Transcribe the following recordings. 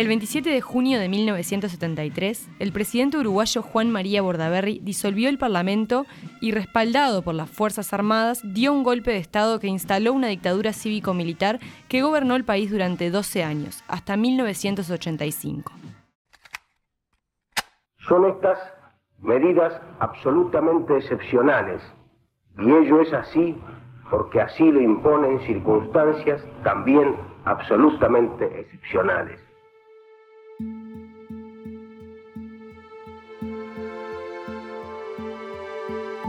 El 27 de junio de 1973, el presidente uruguayo Juan María Bordaberry disolvió el Parlamento y, respaldado por las Fuerzas Armadas, dio un golpe de Estado que instaló una dictadura cívico-militar que gobernó el país durante 12 años, hasta 1985. Son estas medidas absolutamente excepcionales y ello es así porque así lo imponen circunstancias también absolutamente excepcionales.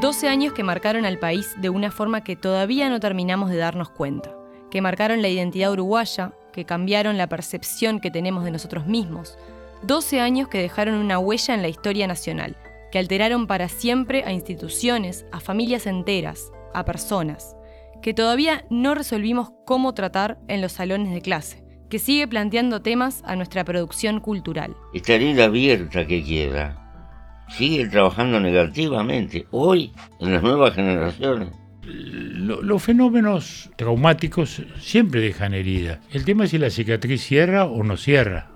12 años que marcaron al país de una forma que todavía no terminamos de darnos cuenta, que marcaron la identidad uruguaya, que cambiaron la percepción que tenemos de nosotros mismos. 12 años que dejaron una huella en la historia nacional, que alteraron para siempre a instituciones, a familias enteras, a personas, que todavía no resolvimos cómo tratar en los salones de clase, que sigue planteando temas a nuestra producción cultural. Esta herida abierta que queda sigue trabajando negativamente hoy en las nuevas generaciones. los fenómenos traumáticos siempre dejan herida. El tema es si la cicatriz cierra o no cierra.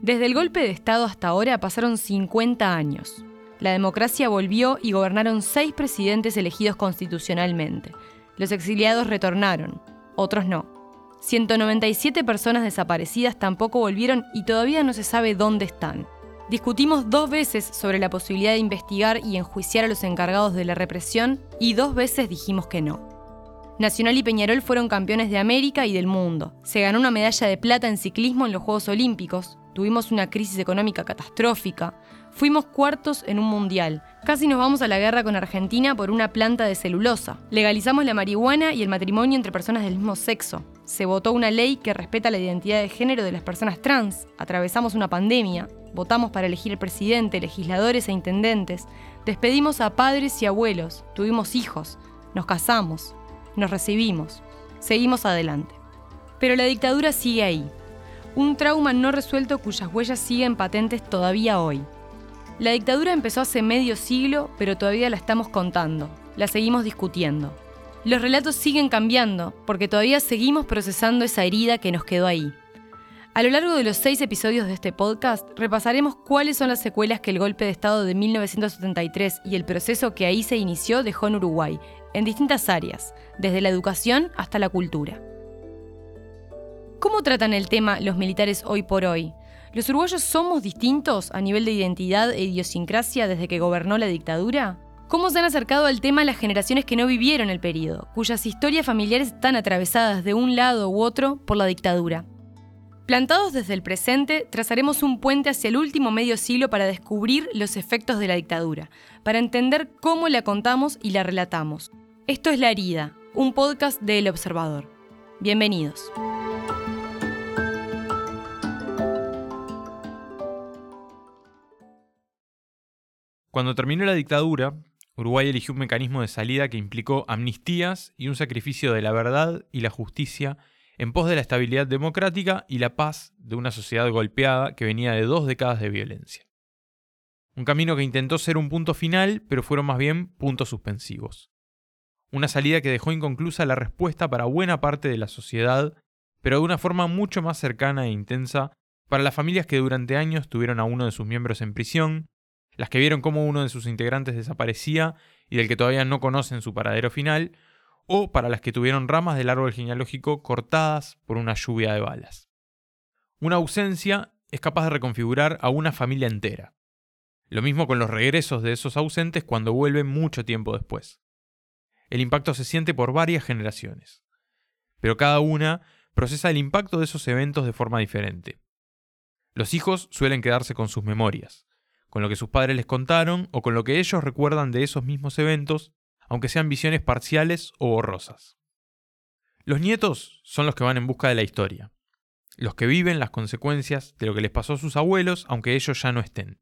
Desde el golpe de Estado hasta ahora pasaron 50 años. La democracia volvió y gobernaron seis presidentes elegidos constitucionalmente. Los exiliados retornaron, otros no. 197 personas desaparecidas tampoco volvieron y todavía no se sabe dónde están. Discutimos dos veces sobre la posibilidad de investigar y enjuiciar a los encargados de la represión y dos veces dijimos que no. Nacional y Peñarol fueron campeones de América y del mundo. Se ganó una medalla de plata en ciclismo en los Juegos Olímpicos. Tuvimos una crisis económica catastrófica. Fuimos cuartos en un mundial. Casi nos vamos a la guerra con Argentina por una planta de celulosa. Legalizamos la marihuana y el matrimonio entre personas del mismo sexo. Se votó una ley que respeta la identidad de género de las personas trans. Atravesamos una pandemia votamos para elegir el presidente, legisladores e intendentes, despedimos a padres y abuelos, tuvimos hijos, nos casamos, nos recibimos, seguimos adelante. Pero la dictadura sigue ahí, un trauma no resuelto cuyas huellas siguen patentes todavía hoy. La dictadura empezó hace medio siglo, pero todavía la estamos contando, la seguimos discutiendo. Los relatos siguen cambiando, porque todavía seguimos procesando esa herida que nos quedó ahí. A lo largo de los seis episodios de este podcast, repasaremos cuáles son las secuelas que el golpe de Estado de 1973 y el proceso que ahí se inició dejó en Uruguay, en distintas áreas, desde la educación hasta la cultura. ¿Cómo tratan el tema los militares hoy por hoy? ¿Los uruguayos somos distintos a nivel de identidad e idiosincrasia desde que gobernó la dictadura? ¿Cómo se han acercado al tema las generaciones que no vivieron el periodo, cuyas historias familiares están atravesadas de un lado u otro por la dictadura? Plantados desde el presente, trazaremos un puente hacia el último medio siglo para descubrir los efectos de la dictadura, para entender cómo la contamos y la relatamos. Esto es La Herida, un podcast de El Observador. Bienvenidos. Cuando terminó la dictadura, Uruguay eligió un mecanismo de salida que implicó amnistías y un sacrificio de la verdad y la justicia en pos de la estabilidad democrática y la paz de una sociedad golpeada que venía de dos décadas de violencia. Un camino que intentó ser un punto final, pero fueron más bien puntos suspensivos. Una salida que dejó inconclusa la respuesta para buena parte de la sociedad, pero de una forma mucho más cercana e intensa para las familias que durante años tuvieron a uno de sus miembros en prisión, las que vieron cómo uno de sus integrantes desaparecía y del que todavía no conocen su paradero final, o para las que tuvieron ramas del árbol genealógico cortadas por una lluvia de balas. Una ausencia es capaz de reconfigurar a una familia entera. Lo mismo con los regresos de esos ausentes cuando vuelven mucho tiempo después. El impacto se siente por varias generaciones, pero cada una procesa el impacto de esos eventos de forma diferente. Los hijos suelen quedarse con sus memorias, con lo que sus padres les contaron o con lo que ellos recuerdan de esos mismos eventos aunque sean visiones parciales o borrosas. Los nietos son los que van en busca de la historia, los que viven las consecuencias de lo que les pasó a sus abuelos, aunque ellos ya no estén,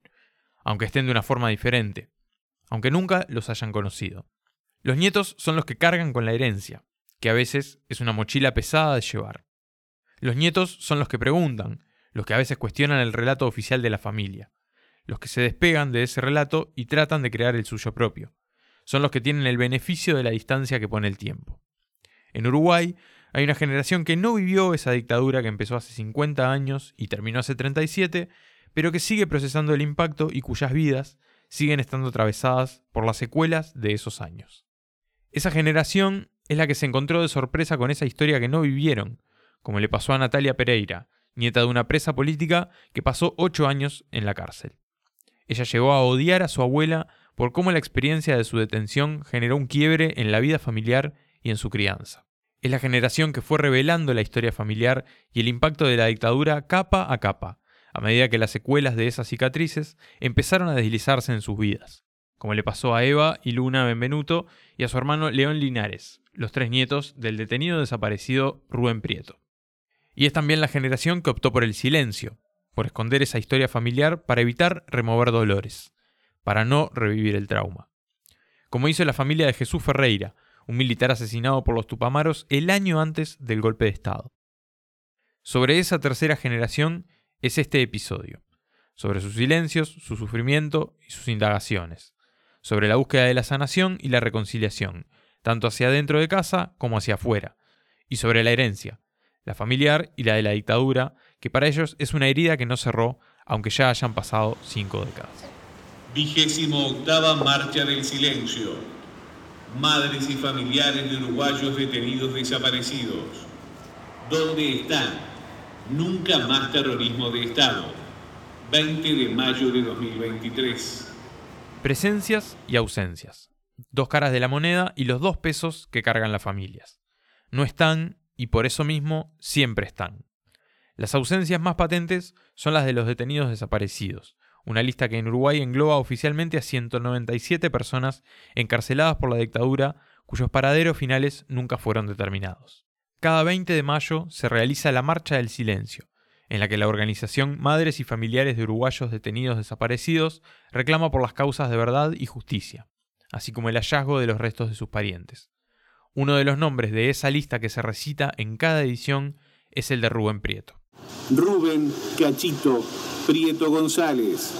aunque estén de una forma diferente, aunque nunca los hayan conocido. Los nietos son los que cargan con la herencia, que a veces es una mochila pesada de llevar. Los nietos son los que preguntan, los que a veces cuestionan el relato oficial de la familia, los que se despegan de ese relato y tratan de crear el suyo propio, son los que tienen el beneficio de la distancia que pone el tiempo. En Uruguay Hay una generación que no vivió esa dictadura que empezó hace 50 años y terminó hace 37, pero que sigue procesando el impacto y cuyas vidas siguen estando atravesadas por las secuelas de esos años. Esa generación es la que se encontró de sorpresa con esa historia que no vivieron, como le pasó a Natalia Pereira, nieta de una presa política que pasó ocho años en la cárcel. Ella llegó a odiar a su abuela por cómo la experiencia de su detención generó un quiebre en la vida familiar y en su crianza. Es la generación que fue revelando la historia familiar y el impacto de la dictadura capa a capa, a medida que las secuelas de esas cicatrices empezaron a deslizarse en sus vidas, como le pasó a Eva y Luna Benvenuto y a su hermano León Linares, los tres nietos del detenido desaparecido Rubén Prieto. Y es también la generación que optó por el silencio, por esconder esa historia familiar para evitar remover dolores, para no revivir el trauma. Como hizo la familia de Jesús Ferreira, un militar asesinado por los Tupamaros el año antes del golpe de Estado. Sobre esa tercera generación es este episodio, sobre sus silencios, su sufrimiento y sus indagaciones, sobre la búsqueda de la sanación y la reconciliación, tanto hacia dentro de casa como hacia afuera, y sobre la herencia, la familiar y la de la dictadura, que para ellos es una herida que no cerró, aunque ya hayan pasado cinco décadas. Vigésimo octava Marcha del Silencio. Madres y familiares de uruguayos detenidos desaparecidos. ¿Dónde están? Nunca más terrorismo de Estado. 20 de mayo de 2023. Presencias y ausencias. Dos caras de la moneda y los dos pesos que cargan las familias. No están y por eso mismo siempre están. Las ausencias más patentes son las de los detenidos desaparecidos, una lista que en Uruguay engloba oficialmente a 197 personas encarceladas por la dictadura cuyos paraderos finales nunca fueron determinados. Cada 20 de mayo se realiza la Marcha del Silencio, en la que la organización Madres y Familiares de Uruguayos Detenidos Desaparecidos reclama por las causas de verdad y justicia, así como el hallazgo de los restos de sus parientes. Uno de los nombres de esa lista que se recita en cada edición es el de Rubén Prieto. Rubén Cachito Prieto González.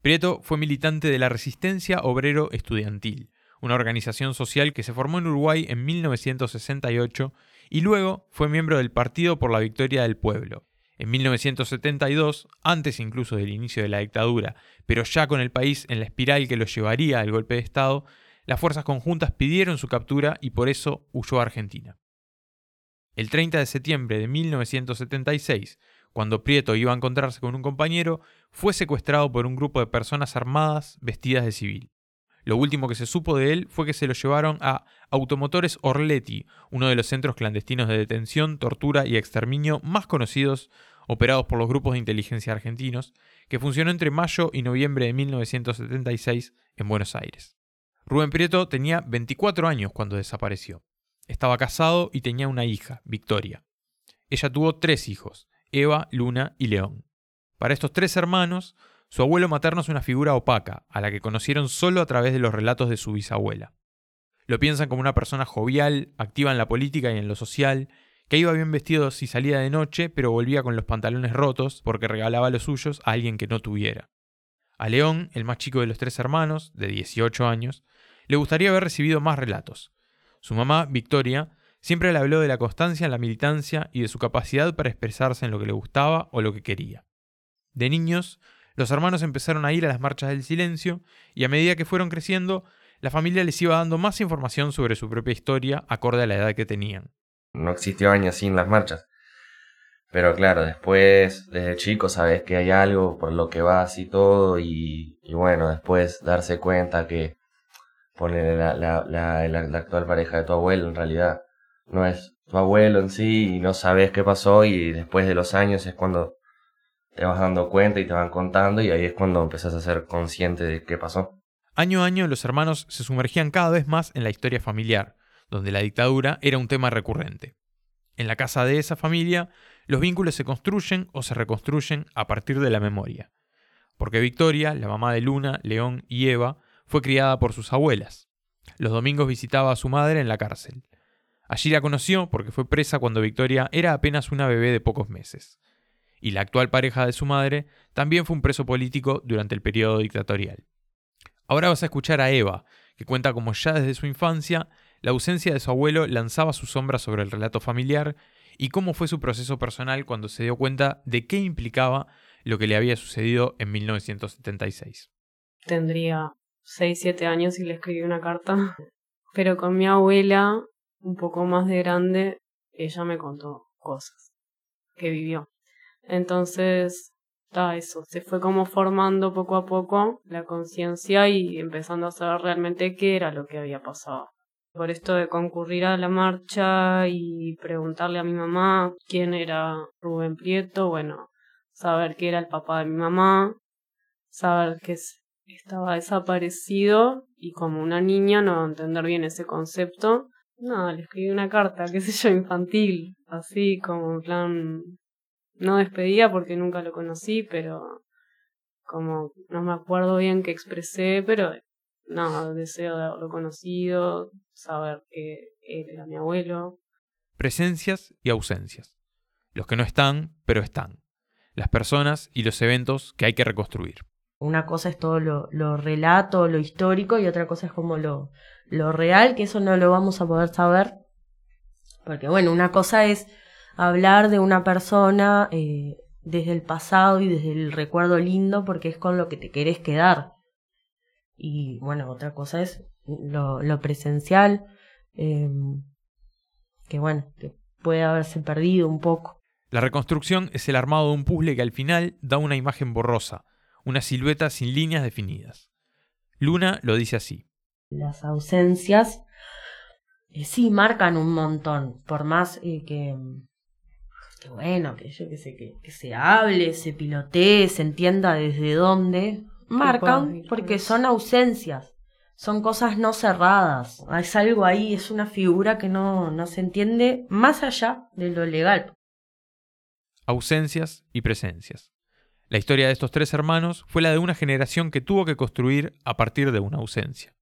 Prieto fue militante de la Resistencia Obrero Estudiantil, una organización social que se formó en Uruguay en 1968 y luego fue miembro del Partido por la Victoria del Pueblo. En 1972, antes incluso del inicio de la dictadura, pero ya con el país en la espiral que lo llevaría al golpe de Estado, las fuerzas conjuntas pidieron su captura y por eso huyó a Argentina. El 30 de septiembre de 1976, cuando Prieto iba a encontrarse con un compañero, fue secuestrado por un grupo de personas armadas vestidas de civil. Lo último que se supo de él fue que se lo llevaron a Automotores Orletti, uno de los centros clandestinos de detención, tortura y exterminio más conocidos operados por los grupos de inteligencia argentinos, que funcionó entre mayo y noviembre de 1976 en Buenos Aires. Rubén Prieto tenía 24 años cuando desapareció. Estaba casado y tenía una hija, Victoria. Ella tuvo tres hijos, Eva, Luna y León. Para estos tres hermanos, su abuelo materno es una figura opaca, a la que conocieron solo a través de los relatos de su bisabuela. Lo piensan como una persona jovial, activa en la política y en lo social, que iba bien vestido si salía de noche, pero volvía con los pantalones rotos porque regalaba los suyos a alguien que no tuviera. A León, el más chico de los tres hermanos, de 18 años, le gustaría haber recibido más relatos. Su mamá, Victoria, siempre le habló de la constancia en la militancia y de su capacidad para expresarse en lo que le gustaba o lo que quería. De niños, los hermanos empezaron a ir a las marchas del silencio y a medida que fueron creciendo, la familia les iba dando más información sobre su propia historia acorde a la edad que tenían. No existió años sin las marchas. Pero claro, después, desde chico, sabes que hay algo por lo que vas y todo, y, y bueno, después darse cuenta que poner la, la, la, la, actual pareja de tu abuelo en realidad no es tu abuelo en sí y no sabes qué pasó y después de los años es cuando te vas dando cuenta y te van contando y ahí es cuando empezás a ser consciente de qué pasó. Año a año los hermanos se sumergían cada vez más en la historia familiar, donde la dictadura era un tema recurrente. En la casa de esa familia, los vínculos se construyen o se reconstruyen a partir de la memoria. Porque Victoria, la mamá de Luna, León y Eva, fue criada por sus abuelas. Los domingos visitaba a su madre en la cárcel. Allí la conoció porque fue presa cuando Victoria era apenas una bebé de pocos meses. Y la actual pareja de su madre también fue un preso político durante el periodo dictatorial. Ahora vas a escuchar a Eva, que cuenta cómo ya desde su infancia la ausencia de su abuelo lanzaba su sombra sobre el relato familiar y cómo fue su proceso personal cuando se dio cuenta de qué implicaba lo que le había sucedido en 1976. Tendría 6, 7 años y le escribí una carta, pero con mi abuela, un poco más de grande, ella me contó cosas que vivió. Entonces, está eso, se fue como formando poco a poco la conciencia y empezando a saber realmente qué era lo que había pasado. Por esto de concurrir a la marcha y preguntarle a mi mamá quién era Rubén Prieto, bueno, saber que era el papá de mi mamá, saber que estaba desaparecido y como una niña no entender bien ese concepto. No, le escribí una carta, qué sé yo, infantil, así como plan, no despedía porque nunca lo conocí, pero como no me acuerdo bien qué expresé, pero no, deseo de haberlo conocido, saber que él era mi abuelo. Presencias y ausencias. Los que no están, pero están. Las personas y los eventos que hay que reconstruir. Una cosa es todo lo, lo relato, lo histórico, y otra cosa es como lo, lo real, que eso no lo vamos a poder saber. Porque bueno, una cosa es hablar de una persona eh, desde el pasado y desde el recuerdo lindo, porque es con lo que te querés quedar. Y bueno, otra cosa es lo, lo presencial, eh, que bueno, que puede haberse perdido un poco. La reconstrucción es el armado de un puzzle que al final da una imagen borrosa, una silueta sin líneas definidas. Luna lo dice así. Las ausencias eh, sí marcan un montón, por más eh, que, que, bueno, que yo que sé, que, que se hable, se pilotee, se entienda desde dónde, marcan porque son ausencias, son cosas no cerradas, es algo ahí, es una figura que no, no se entiende más allá de lo legal. Ausencias y presencias. La historia de estos tres hermanos fue la de una generación que tuvo que construir a partir de una ausencia,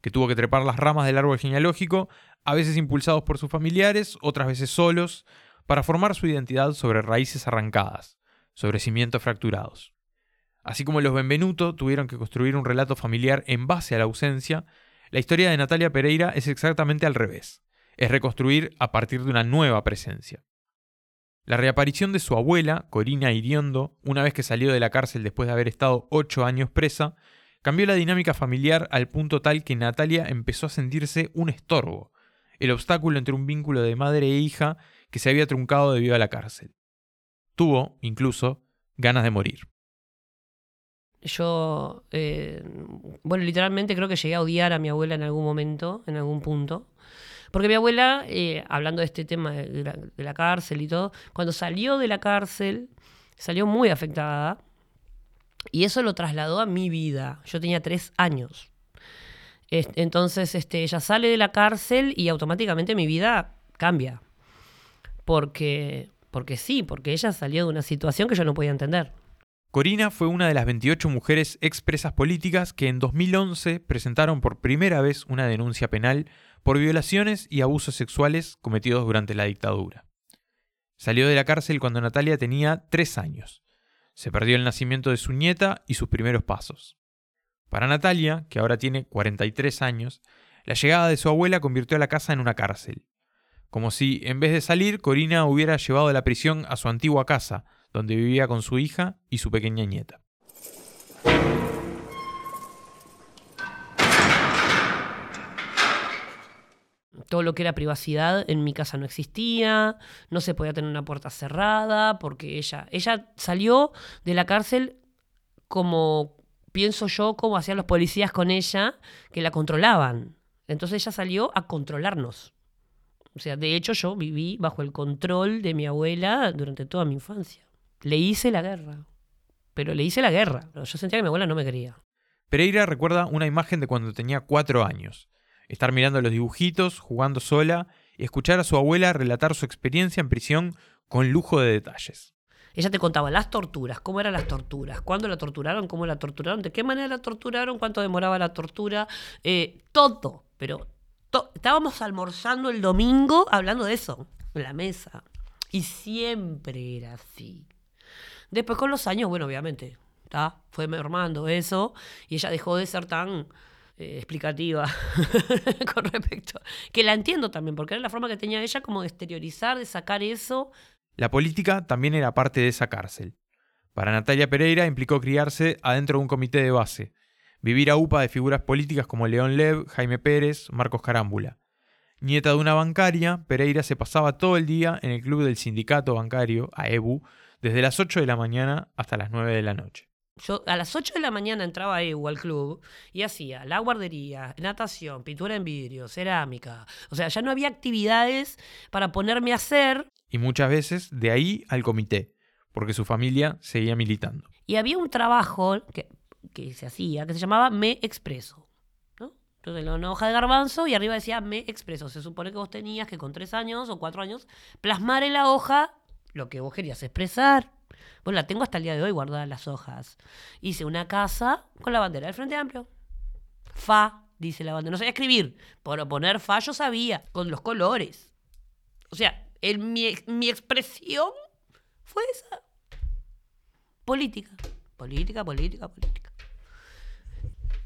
que tuvo que trepar las ramas del árbol genealógico, a veces impulsados por sus familiares, otras veces solos, para formar su identidad sobre raíces arrancadas, sobre cimientos fracturados. Así como los Benvenuto tuvieron que construir un relato familiar en base a la ausencia, la historia de Natalia Pereira es exactamente al revés. Es reconstruir a partir de una nueva presencia. La reaparición de su abuela, Corina Iriondo, una vez que salió de la cárcel después de haber estado ocho años presa, cambió la dinámica familiar al punto tal que Natalia empezó a sentirse un estorbo, el obstáculo entre un vínculo de madre e hija que se había truncado debido a la cárcel. Tuvo, incluso, ganas de morir yo, eh, bueno, literalmente creo que llegué a odiar a mi abuela en algún momento, en algún punto. Porque mi abuela, eh, hablando de este tema de la, de la, cárcel y todo, cuando salió de la cárcel, salió muy afectada. Y eso lo trasladó a mi vida. Yo tenía tres años. Entonces, este, ella sale de la cárcel y automáticamente mi vida cambia. Porque, porque sí, porque ella salió de una situación que yo no podía entender. Corina fue una de las 28 mujeres expresas políticas que en 2011 presentaron por primera vez una denuncia penal por violaciones y abusos sexuales cometidos durante la dictadura. Salió de la cárcel cuando Natalia tenía tres años. Se perdió el nacimiento de su nieta y sus primeros pasos. Para Natalia, que ahora tiene 43 años, la llegada de su abuela convirtió a la casa en una cárcel. Como si, en vez de salir, Corina hubiera llevado la prisión a su antigua casa, donde vivía con su hija y su pequeña nieta. Todo lo que era privacidad en mi casa no existía, no se podía tener una puerta cerrada, porque ella, ella salió de la cárcel como, pienso yo, como hacían los policías con ella, que la controlaban. Entonces ella salió a controlarnos. O sea, de hecho yo viví bajo el control de mi abuela durante toda mi infancia le hice la guerra. Pero le hice la guerra. Yo sentía que mi abuela no me quería. Pereira recuerda una imagen de cuando tenía cuatro años. Estar mirando los dibujitos, jugando sola y escuchar a su abuela relatar su experiencia en prisión con lujo de detalles. Ella te contaba las torturas, cómo eran las torturas, cuándo la torturaron, cómo la torturaron, de qué manera la torturaron, cuánto demoraba la tortura, eh, todo. Pero estábamos almorzando el domingo hablando de eso, en la mesa. Y siempre era así. Después con los años, bueno, obviamente, fue mermando eso y ella dejó de ser tan eh, explicativa con respecto. Que la entiendo también, porque era la forma que tenía ella como de exteriorizar, de sacar eso. La política también era parte de esa cárcel. Para Natalia Pereira implicó criarse adentro de un comité de base, vivir a UPA de figuras políticas como León Lev, Jaime Pérez, Marcos Carámbula. Nieta de una bancaria, Pereira se pasaba todo el día en el club del sindicato bancario, AEBU, desde las 8 de la mañana hasta las 9 de la noche. Yo a las 8 de la mañana entraba a EU al club y hacía la guardería, natación, pintura en vidrio, cerámica. O sea, ya no había actividades para ponerme a hacer. Y muchas veces de ahí al comité, porque su familia seguía militando. Y había un trabajo que, que se hacía que se llamaba Me Expreso. ¿no? Entonces, una hoja de garbanzo y arriba decía Me Expreso. Se supone que vos tenías que con tres años o cuatro años plasmar en la hoja lo que vos querías expresar. Bueno, la tengo hasta el día de hoy guardada las hojas. Hice una casa con la bandera del Frente Amplio. Fa, dice la bandera. No sabía escribir. Por poner fa yo sabía, con los colores. O sea, el, mi, mi expresión fue esa. Política. Política, política, política.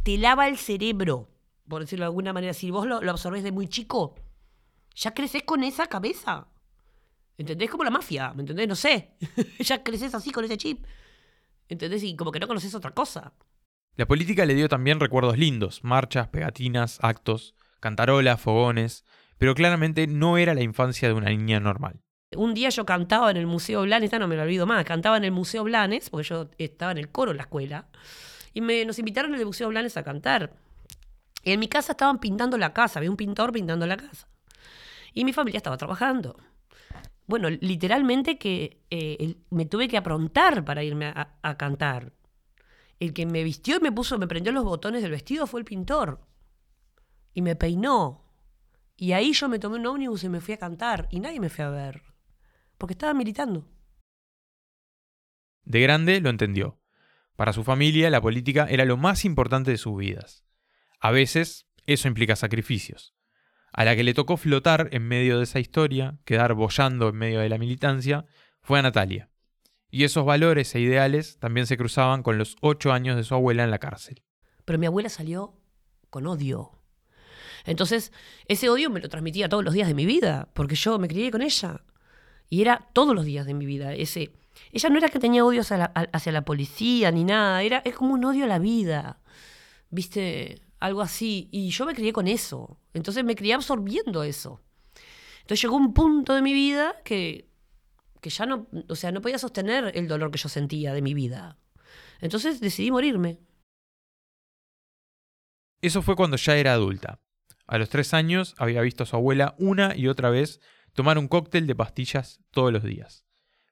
Te lava el cerebro, por decirlo de alguna manera. Si vos lo, lo absorbés de muy chico, ya creces con esa cabeza. ¿Entendés? Como la mafia, ¿me entendés? No sé. ya creces así con ese chip. ¿Entendés? Y como que no conoces otra cosa. La política le dio también recuerdos lindos, marchas, pegatinas, actos, cantarolas, fogones, pero claramente no era la infancia de una niña normal. Un día yo cantaba en el Museo Blanes, esta no me lo olvido más, cantaba en el Museo Blanes, porque yo estaba en el coro en la escuela, y me, nos invitaron en el Museo Blanes a cantar. Y en mi casa estaban pintando la casa, había un pintor pintando la casa. Y mi familia estaba trabajando. Bueno, literalmente que eh, me tuve que aprontar para irme a, a cantar. El que me vistió y me puso, me prendió los botones del vestido fue el pintor. Y me peinó. Y ahí yo me tomé un ómnibus y me fui a cantar. Y nadie me fue a ver. Porque estaba militando. De grande lo entendió. Para su familia, la política era lo más importante de sus vidas. A veces, eso implica sacrificios. A la que le tocó flotar en medio de esa historia, quedar bollando en medio de la militancia, fue a Natalia. Y esos valores e ideales también se cruzaban con los ocho años de su abuela en la cárcel. Pero mi abuela salió con odio. Entonces, ese odio me lo transmitía todos los días de mi vida, porque yo me crié con ella. Y era todos los días de mi vida. Ese, ella no era que tenía odio hacia la, hacia la policía ni nada, era, es como un odio a la vida. ¿Viste? Algo así. Y yo me crié con eso. Entonces me crié absorbiendo eso. Entonces llegó un punto de mi vida que, que ya no, o sea, no podía sostener el dolor que yo sentía de mi vida. Entonces decidí morirme. Eso fue cuando ya era adulta. A los tres años había visto a su abuela una y otra vez tomar un cóctel de pastillas todos los días.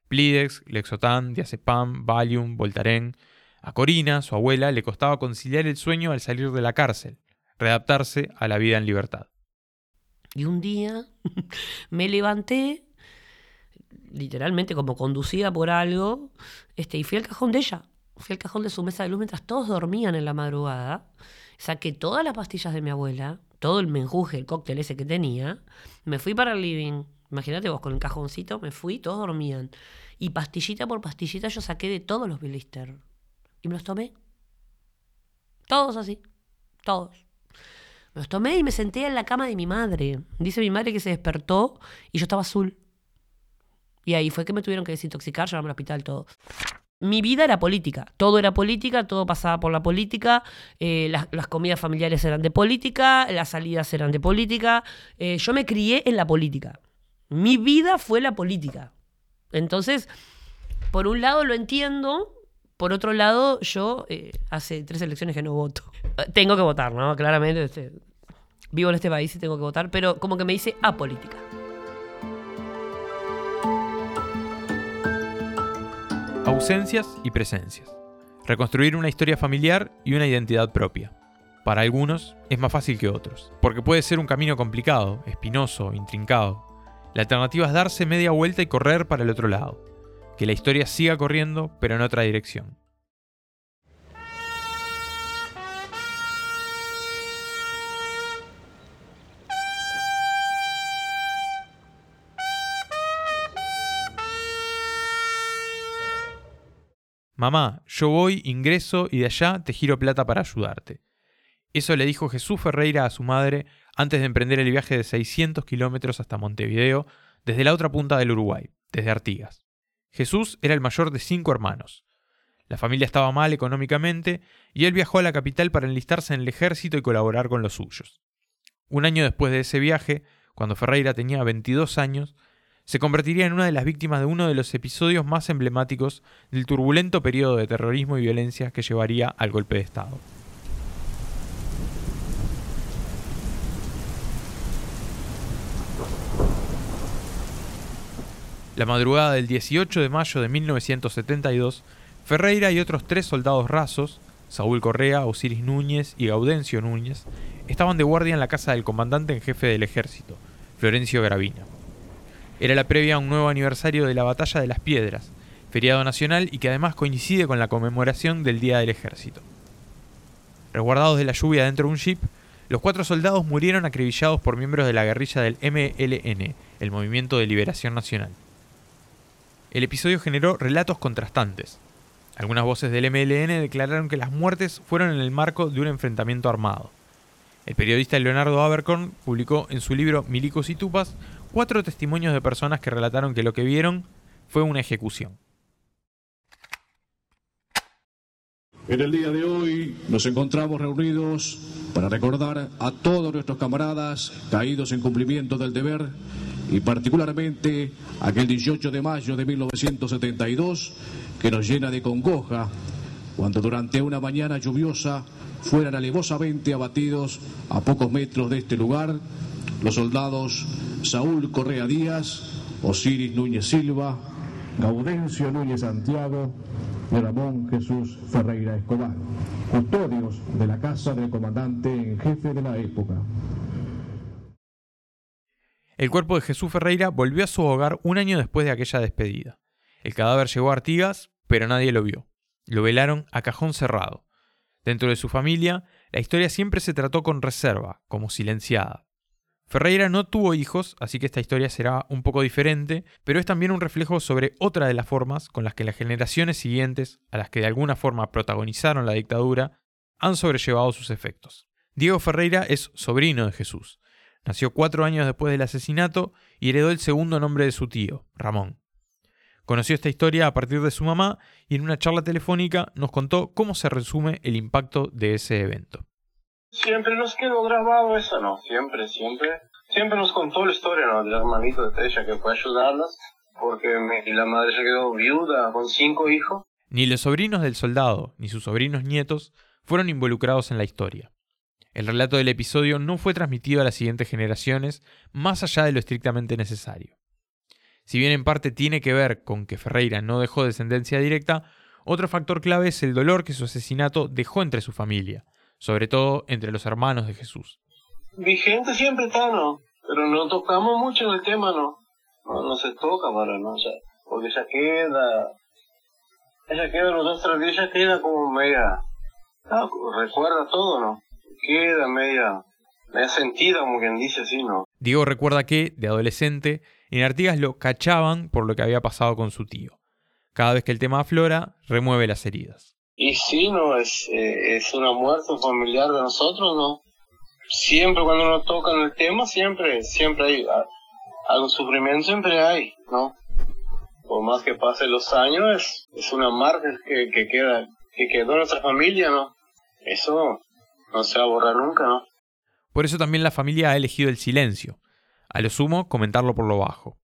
Plidex, Lexotan, Diazepam, Valium, Voltaren. A Corina, su abuela, le costaba conciliar el sueño al salir de la cárcel, readaptarse a la vida en libertad. Y un día me levanté, literalmente como conducida por algo, este, y fui al cajón de ella. Fui al cajón de su mesa de luz mientras todos dormían en la madrugada. Saqué todas las pastillas de mi abuela, todo el menjuje, el cóctel ese que tenía. Me fui para el living. Imagínate vos con el cajoncito, me fui, todos dormían. Y pastillita por pastillita yo saqué de todos los blister. Y me los tomé. Todos así. Todos. Me los tomé y me senté en la cama de mi madre. Dice mi madre que se despertó y yo estaba azul. Y ahí fue que me tuvieron que desintoxicar, llevarme al hospital, todo. Mi vida era política. Todo era política, todo pasaba por la política. eh, las, las comidas familiares eran de política, las salidas eran de política. eh, yo me crié en la política. Mi vida fue la política. Entonces, por un lado lo entiendo, por otro lado, yo eh, hace tres elecciones que no voto. Tengo que votar, ¿no? Claramente. este, vivo en este país y tengo que votar, pero como que me hice apolítica. Ausencias y presencias. Reconstruir una historia familiar y una identidad propia. Para algunos es más fácil que otros, porque puede ser un camino complicado, espinoso, intrincado. La alternativa es darse media vuelta y correr para el otro lado. Que la historia siga corriendo, pero en otra dirección. Mamá, yo voy, ingreso y de allá te giro plata para ayudarte. Eso le dijo Jesús Ferreira a su madre antes de emprender el viaje de 600 kilómetros hasta Montevideo desde la otra punta del Uruguay, desde Artigas. Jesús era el mayor de cinco hermanos. La familia estaba mal económicamente y él viajó a la capital para enlistarse en el ejército y colaborar con los suyos. Un año después de ese viaje, cuando Ferreira tenía 22 años, se convertiría en una de las víctimas de uno de los episodios más emblemáticos del turbulento periodo de terrorismo y violencia que llevaría al golpe de Estado. La madrugada del 18 de mayo de 1972, Ferreira y otros tres soldados rasos, Saúl Correa, Osiris Núñez y Gaudencio Núñez, estaban de guardia en la casa del comandante en jefe del ejército, Florencio Gravina. Era la previa a un nuevo aniversario de la Batalla de las Piedras, feriado nacional y que además coincide con la conmemoración del Día del Ejército. Resguardados de la lluvia dentro de un jeep, los cuatro soldados murieron acribillados por miembros de la guerrilla del MLN, el Movimiento de Liberación Nacional. El episodio generó relatos contrastantes. Algunas voces del MLN declararon que las muertes fueron en el marco de un enfrentamiento armado. El periodista Leonardo Abercorn publicó en su libro Milicos y Tupas cuatro testimonios de personas que relataron que lo que vieron fue una ejecución. En el día de hoy nos encontramos reunidos para recordar a todos nuestros camaradas caídos en cumplimiento del deber y particularmente aquel 18 de mayo de 1972 que nos llena de congoja cuando durante una mañana lluviosa fueran alevosamente abatidos a pocos metros de este lugar los soldados Saúl Correa Díaz, Osiris Núñez Silva, Gaudencio Núñez Santiago y Ramón Jesús Ferreira Escobar, custodios de la casa del comandante en jefe de la época. El cuerpo de Jesús Ferreira volvió a su hogar un año después de aquella despedida. El cadáver llegó a Artigas, pero nadie lo vio. Lo velaron a cajón cerrado. Dentro de su familia, la historia siempre se trató con reserva, como silenciada. Ferreira no tuvo hijos, así que esta historia será un poco diferente, pero es también un reflejo sobre otra de las formas con las que las generaciones siguientes, a las que de alguna forma protagonizaron la dictadura, han sobrellevado sus efectos. Diego Ferreira es sobrino de Jesús, Nació cuatro años después del asesinato y heredó el segundo nombre de su tío, Ramón. Conoció esta historia a partir de su mamá y en una charla telefónica nos contó cómo se resume el impacto de ese evento. Siempre nos quedó grabado eso, ¿no? Siempre, siempre. Siempre nos contó la historia, ¿no? Del hermanito de ella que fue a ayudarlas porque la madre se quedó viuda con cinco hijos. Ni los sobrinos del soldado, ni sus sobrinos nietos fueron involucrados en la historia. El relato del episodio no fue transmitido a las siguientes generaciones más allá de lo estrictamente necesario. Si bien en parte tiene que ver con que Ferreira no dejó descendencia directa, otro factor clave es el dolor que su asesinato dejó entre su familia, sobre todo entre los hermanos de Jesús. Vigente siempre está, ¿no? Pero no tocamos mucho el tema, ¿no? No, se toca ¿no? O sea, porque ella queda... Ella queda los dos ella queda como media... Ah, recuerda todo, ¿no? Queda media, media sentida, como quien dice así, ¿no? Diego recuerda que, de adolescente, en Artigas lo cachaban por lo que había pasado con su tío. Cada vez que el tema aflora, remueve las heridas. Y sí, ¿no? Es, eh, es una muerte familiar de nosotros, ¿no? Siempre cuando nos tocan el tema, siempre, siempre hay ah, algo sufrimiento, siempre hay, ¿no? Por más que pasen los años, es, es una marca que, que queda, que quedó en nuestra familia, ¿no? Eso no se va a borrar nunca, ¿no? Por eso también la familia ha elegido el silencio, a lo sumo comentarlo por lo bajo,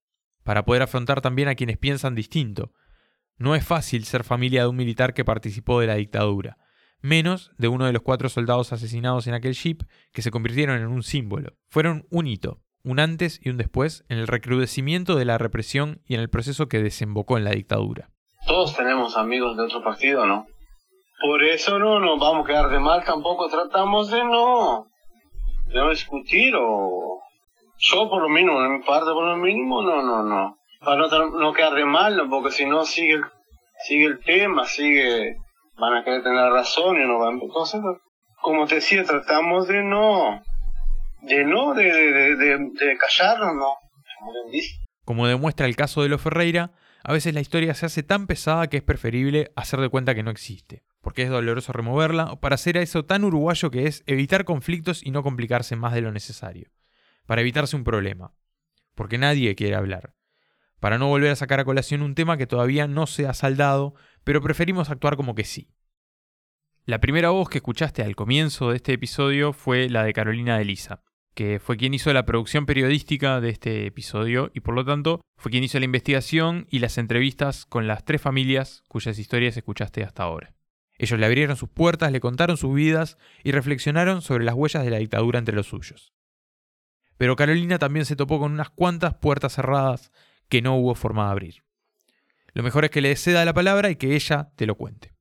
para poder afrontar también a quienes piensan distinto. No es fácil ser familia de un militar que participó de la dictadura, menos de uno de los cuatro soldados asesinados en aquel jeep que se convirtieron en un símbolo. Fueron un hito, un antes y un después en el recrudecimiento de la represión y en el proceso que desembocó en la dictadura. Todos tenemos amigos de otro partido, ¿no? Por eso no nos vamos a quedar de mal, tampoco tratamos de no, de no discutir o yo por lo mínimo, en mi parte por lo mínimo, no, no, no. Para no, no quedar de mal, ¿no? porque si no sigue, sigue el tema, sigue, van a querer tener razón y no van, entonces, como te decía, tratamos de no, de no, de, de, de, de callarnos, ¿no? Como demuestra el caso de los Ferreira, a veces la historia se hace tan pesada que es preferible hacer de cuenta que no existe porque es doloroso removerla, o para hacer eso tan uruguayo que es evitar conflictos y no complicarse más de lo necesario, para evitarse un problema, porque nadie quiere hablar, para no volver a sacar a colación un tema que todavía no se ha saldado, pero preferimos actuar como que sí. La primera voz que escuchaste al comienzo de este episodio fue la de Carolina de Lisa, que fue quien hizo la producción periodística de este episodio y por lo tanto fue quien hizo la investigación y las entrevistas con las tres familias cuyas historias escuchaste hasta ahora. Ellos le abrieron sus puertas, le contaron sus vidas y reflexionaron sobre las huellas de la dictadura entre los suyos. Pero Carolina también se topó con unas cuantas puertas cerradas que no hubo forma de abrir. Lo mejor es que le ceda la palabra y que ella te lo cuente.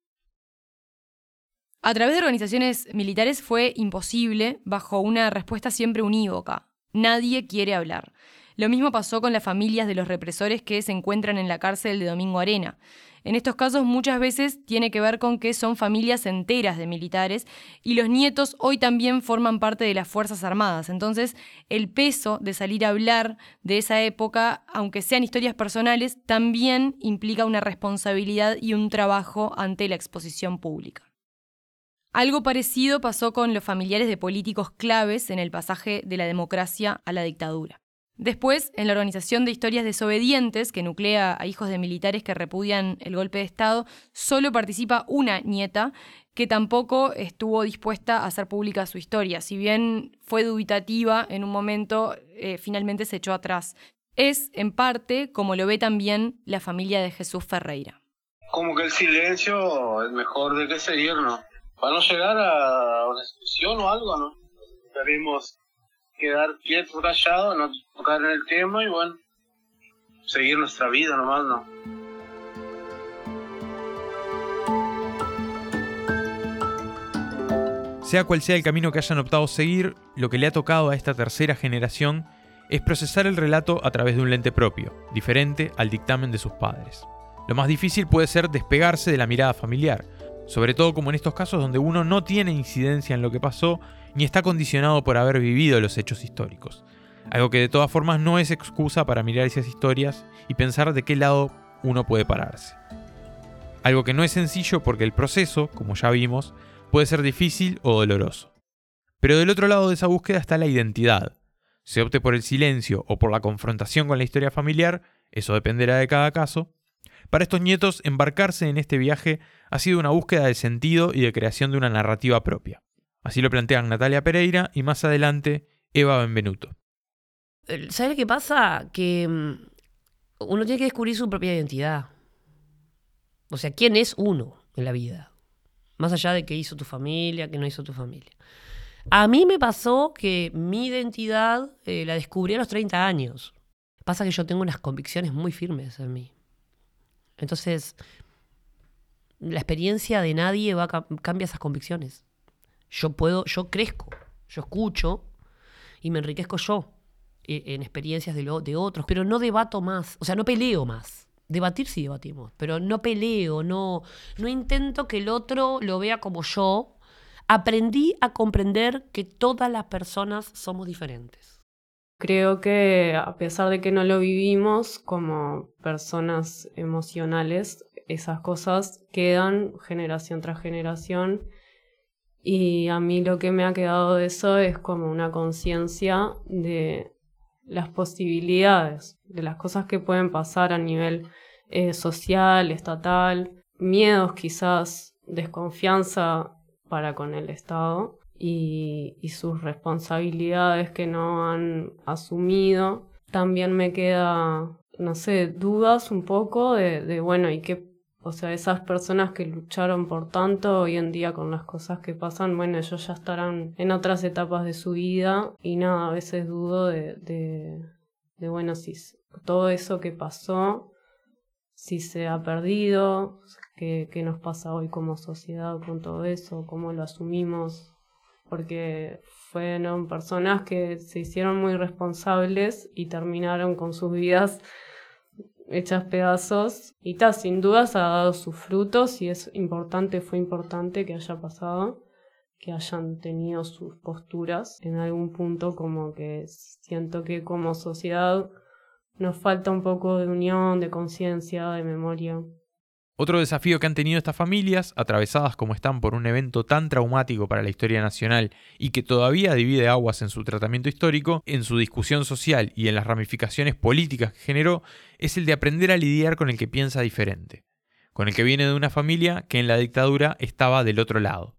A través de organizaciones militares fue imposible, bajo una respuesta siempre unívoca. Nadie quiere hablar. Lo mismo pasó con las familias de los represores que se encuentran en la cárcel de Domingo Arena. En estos casos muchas veces tiene que ver con que son familias enteras de militares y los nietos hoy también forman parte de las Fuerzas Armadas. Entonces el peso de salir a hablar de esa época, aunque sean historias personales, también implica una responsabilidad y un trabajo ante la exposición pública. Algo parecido pasó con los familiares de políticos claves en el pasaje de la democracia a la dictadura. Después, en la Organización de Historias Desobedientes, que nuclea a hijos de militares que repudian el golpe de Estado, solo participa una nieta que tampoco estuvo dispuesta a hacer pública su historia. Si bien fue dubitativa en un momento, eh, finalmente se echó atrás. Es, en parte, como lo ve también la familia de Jesús Ferreira. Como que el silencio es mejor de que seguir, ¿no? para no llegar a una discusión o algo, ¿no? Quedar quietos, callados, no tocar en el tema y bueno, seguir nuestra vida nomás, ¿no? Sea cual sea el camino que hayan optado seguir, lo que le ha tocado a esta tercera generación es procesar el relato a través de un lente propio, diferente al dictamen de sus padres. Lo más difícil puede ser despegarse de la mirada familiar, sobre todo como en estos casos donde uno no tiene incidencia en lo que pasó ni está condicionado por haber vivido los hechos históricos. Algo que de todas formas no es excusa para mirar esas historias y pensar de qué lado uno puede pararse. Algo que no es sencillo porque el proceso, como ya vimos, puede ser difícil o doloroso. Pero del otro lado de esa búsqueda está la identidad. Se opte por el silencio o por la confrontación con la historia familiar, eso dependerá de cada caso, para estos nietos, embarcarse en este viaje ha sido una búsqueda de sentido y de creación de una narrativa propia. Así lo plantean Natalia Pereira y más adelante Eva Benvenuto. ¿Sabes qué pasa? Que mm, uno tiene que descubrir su propia identidad. O sea, ¿quién es uno en la vida? Más allá de qué hizo tu familia, qué no hizo tu familia. A mí me pasó que mi identidad eh, la descubrí a los 30 años. Pasa que yo tengo unas convicciones muy firmes en mí. Entonces, la experiencia de nadie va cambia esas convicciones. Yo puedo, yo crezco, yo escucho y me enriquezco yo e, en experiencias de, de otros, pero no debato más, o sea, no peleo más. Debatir sí debatimos, pero no peleo, no, no intento que el otro lo vea como yo. Aprendí a comprender que todas las personas somos diferentes. Creo que a pesar de que no lo vivimos como personas emocionales, esas cosas quedan generación tras generación y a mí lo que me ha quedado de eso es como una conciencia de las posibilidades, de las cosas que pueden pasar a nivel eh, social, estatal, miedos quizás, desconfianza para con el Estado y, sus responsabilidades que no han asumido. También me queda, no sé, dudas un poco de, de bueno, y qué, o sea, esas personas que lucharon por tanto hoy en día con las cosas que pasan, bueno, ellos ya estarán en otras etapas de su vida y nada, a veces dudo de, de, bueno, si todo eso que pasó, si se ha perdido, qué, qué nos pasa hoy como sociedad con todo eso, cómo lo asumimos, porque fueron personas que se hicieron muy responsables y terminaron con sus vidas hechas pedazos y tal, sin dudas ha dado sus frutos y es importante, fue importante que haya pasado, que hayan tenido sus posturas en algún punto como que siento que como sociedad nos falta un poco de unión, de conciencia, de memoria. Otro desafío que han tenido estas familias, atravesadas como están por un evento tan traumático para la historia nacional y que todavía divide aguas en su tratamiento histórico, en su discusión social y en las ramificaciones políticas que generó, es el de aprender a lidiar con el que piensa diferente, con el que viene de una familia que en la dictadura estaba del otro lado.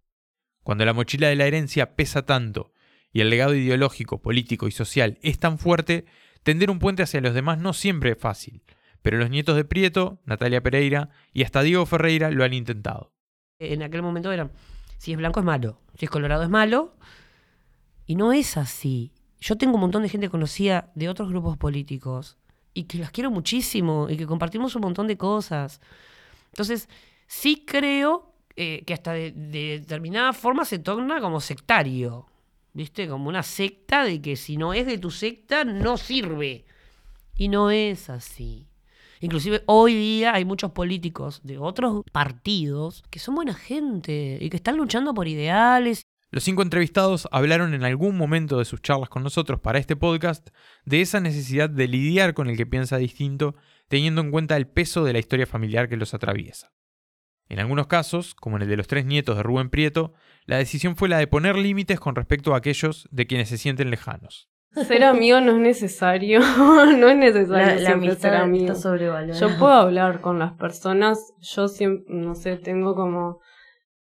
Cuando la mochila de la herencia pesa tanto y el legado ideológico, político y social es tan fuerte, tender un puente hacia los demás no siempre es fácil pero los nietos de Prieto, Natalia Pereira y hasta Diego Ferreira lo han intentado. En aquel momento eran, si es blanco es malo, si es colorado es malo, y no es así. Yo tengo un montón de gente conocida de otros grupos políticos y que las quiero muchísimo y que compartimos un montón de cosas. Entonces, sí creo eh, que hasta de, de, determinada forma se torna como sectario, ¿viste? Como una secta de que si no es de tu secta no sirve. Y no es así. Inclusive hoy día hay muchos políticos de otros partidos que son buena gente y que están luchando por ideales. Los cinco entrevistados hablaron en algún momento de sus charlas con nosotros para este podcast de esa necesidad de lidiar con el que piensa distinto, teniendo en cuenta el peso de la historia familiar que los atraviesa. En algunos casos, como en el de los tres nietos de Rubén Prieto, la decisión fue la de poner límites con respecto a aquellos de quienes se sienten lejanos. Ser amigo no es necesario, no es necesario La, la ser amigo. Está sobrevalorada. Yo puedo hablar con las personas, yo siempre, no sé, tengo como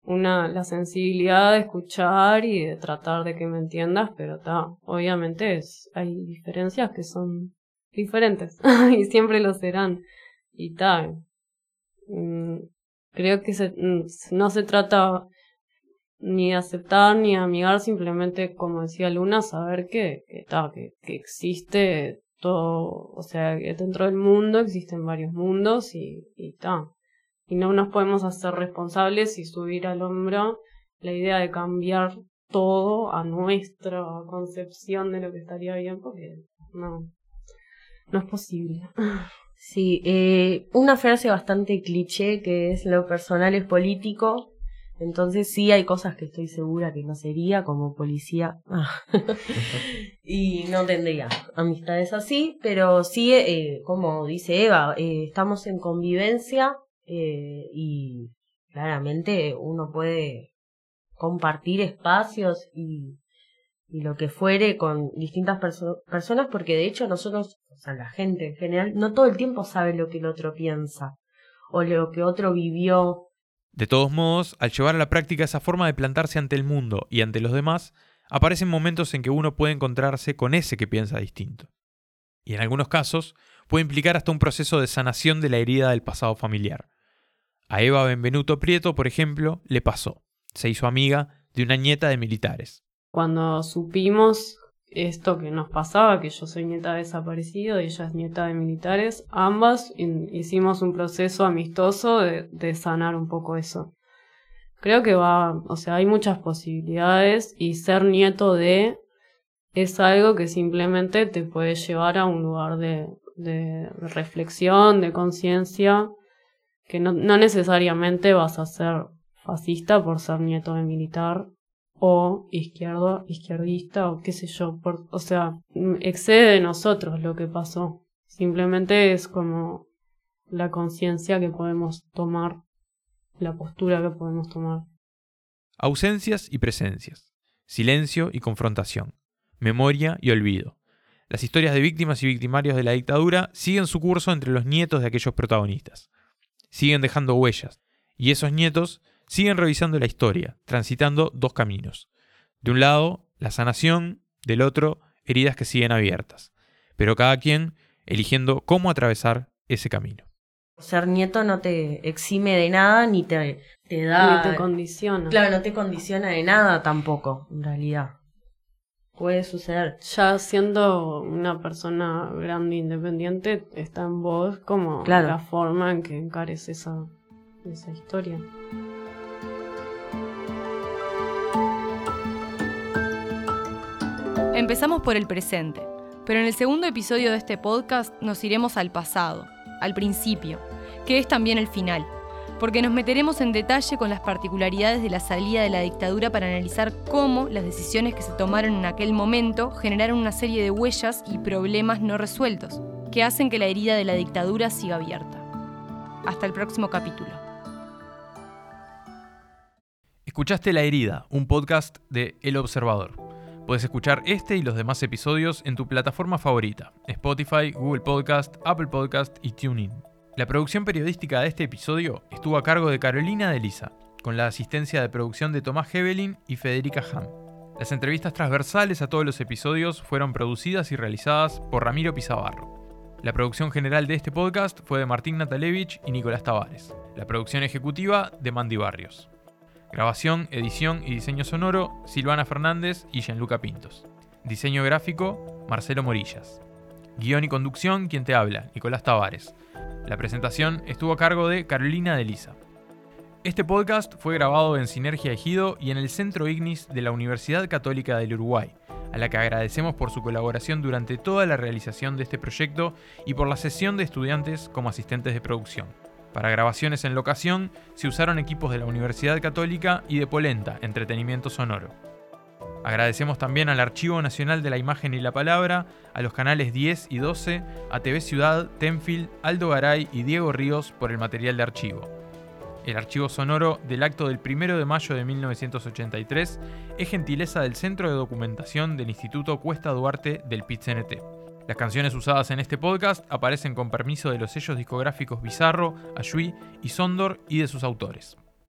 una la sensibilidad de escuchar y de tratar de que me entiendas, pero está, obviamente es, hay diferencias que son diferentes y siempre lo serán. Y tal, creo que se, mm, no se trata ni aceptar ni amigar, simplemente, como decía Luna, saber que, que, que, que existe todo, o sea, que dentro del mundo existen varios mundos y, y ta. Y no nos podemos hacer responsables y subir al hombro la idea de cambiar todo a nuestra concepción de lo que estaría bien, porque no, no es posible. Sí, eh, una frase bastante cliché que es lo personal es político, entonces sí hay cosas que estoy segura que no sería como policía. Y no tendría amistades así, pero sí, eh, como dice Eva, eh, estamos en convivencia eh, y claramente uno puede compartir espacios y, y lo que fuere con distintas perso personas porque de hecho nosotros, o sea, la gente en general, no todo el tiempo sabe lo que el otro piensa o lo que otro vivió de todos modos, al llevar a la práctica esa forma de plantarse ante el mundo y ante los demás, aparecen momentos en que uno puede encontrarse con ese que piensa distinto. Y en algunos casos puede implicar hasta un proceso de sanación de la herida del pasado familiar. A Eva Benvenuto Prieto, por ejemplo, le pasó. Se hizo amiga de una nieta de militares. Cuando supimos esto que nos pasaba, que yo soy nieta de desaparecido y ella es nieta de militares, ambas hicimos un proceso amistoso de, sanar un poco eso. Creo que va, o sea, hay muchas posibilidades y ser nieto de es algo que simplemente te puede llevar a un lugar de, reflexión, de conciencia, que no, no necesariamente vas a ser fascista por ser nieto de militar o izquierdo, izquierdista o qué sé yo, o sea, excede de nosotros lo que pasó. Simplemente es como la conciencia que podemos tomar, la postura que podemos tomar. Ausencias y presencias, silencio y confrontación, memoria y olvido. Las historias de víctimas y victimarios de la dictadura siguen su curso entre los nietos de aquellos protagonistas. Siguen dejando huellas, y esos nietos siguen revisando la historia, transitando dos caminos. De un lado, la sanación, del otro, heridas que siguen abiertas, pero cada quien eligiendo cómo atravesar ese camino. Ser nieto no te exime de nada ni te, te da... Ni te condiciona. Claro, no te condiciona de nada tampoco, en realidad. Puede suceder. Ya siendo una persona grande e independiente, está en vos como la forma en que encares esa, esa historia. Empezamos por el presente, pero en el segundo episodio de este podcast nos iremos al pasado, al principio, que es también el final, porque nos meteremos en detalle con las particularidades de la salida de la dictadura para analizar cómo las decisiones que se tomaron en aquel momento generaron una serie de huellas y problemas no resueltos, que hacen que la herida de la dictadura siga abierta. Hasta el próximo capítulo. Escuchaste La Herida, un podcast de El Observador. Puedes escuchar este y los demás episodios en tu plataforma favorita, Spotify, Google Podcast, Apple Podcast y TuneIn. La producción periodística de este episodio estuvo a cargo de Carolina de Lisa, con la asistencia de producción de Tomás Hevelin y Federica Ham. Las entrevistas transversales a todos los episodios fueron producidas y realizadas por Ramiro Pizabarro. La producción general de este podcast fue de Martín Natalevich y Nicolás Tavares. La producción ejecutiva de Mandy Barrios. Grabación, edición y diseño sonoro, Silvana Fernández y Gianluca Pintos. Diseño gráfico, Marcelo Morillas. Guión y conducción, quien te habla, Nicolás Tavares. La presentación estuvo a cargo de Carolina de Lisa. Este podcast fue grabado en Sinergia Ejido y en el Centro Ignis de la Universidad Católica del Uruguay, a la que agradecemos por su colaboración durante toda la realización de este proyecto y por la sesión de estudiantes como asistentes de producción. Para grabaciones en locación se usaron equipos de la Universidad Católica y de Polenta, Entretenimiento Sonoro. Agradecemos también al Archivo Nacional de la Imagen y la Palabra, a los canales 10 y 12, a TV Ciudad, Tenfield, Aldo Garay y Diego Ríos por el material de archivo. El archivo sonoro del acto del 1 de mayo de 1983 es gentileza del Centro de Documentación del Instituto Cuesta Duarte del PIT-CNT. Las canciones usadas en este podcast aparecen con permiso de los sellos discográficos Bizarro, Ayui y Sondor y de sus autores.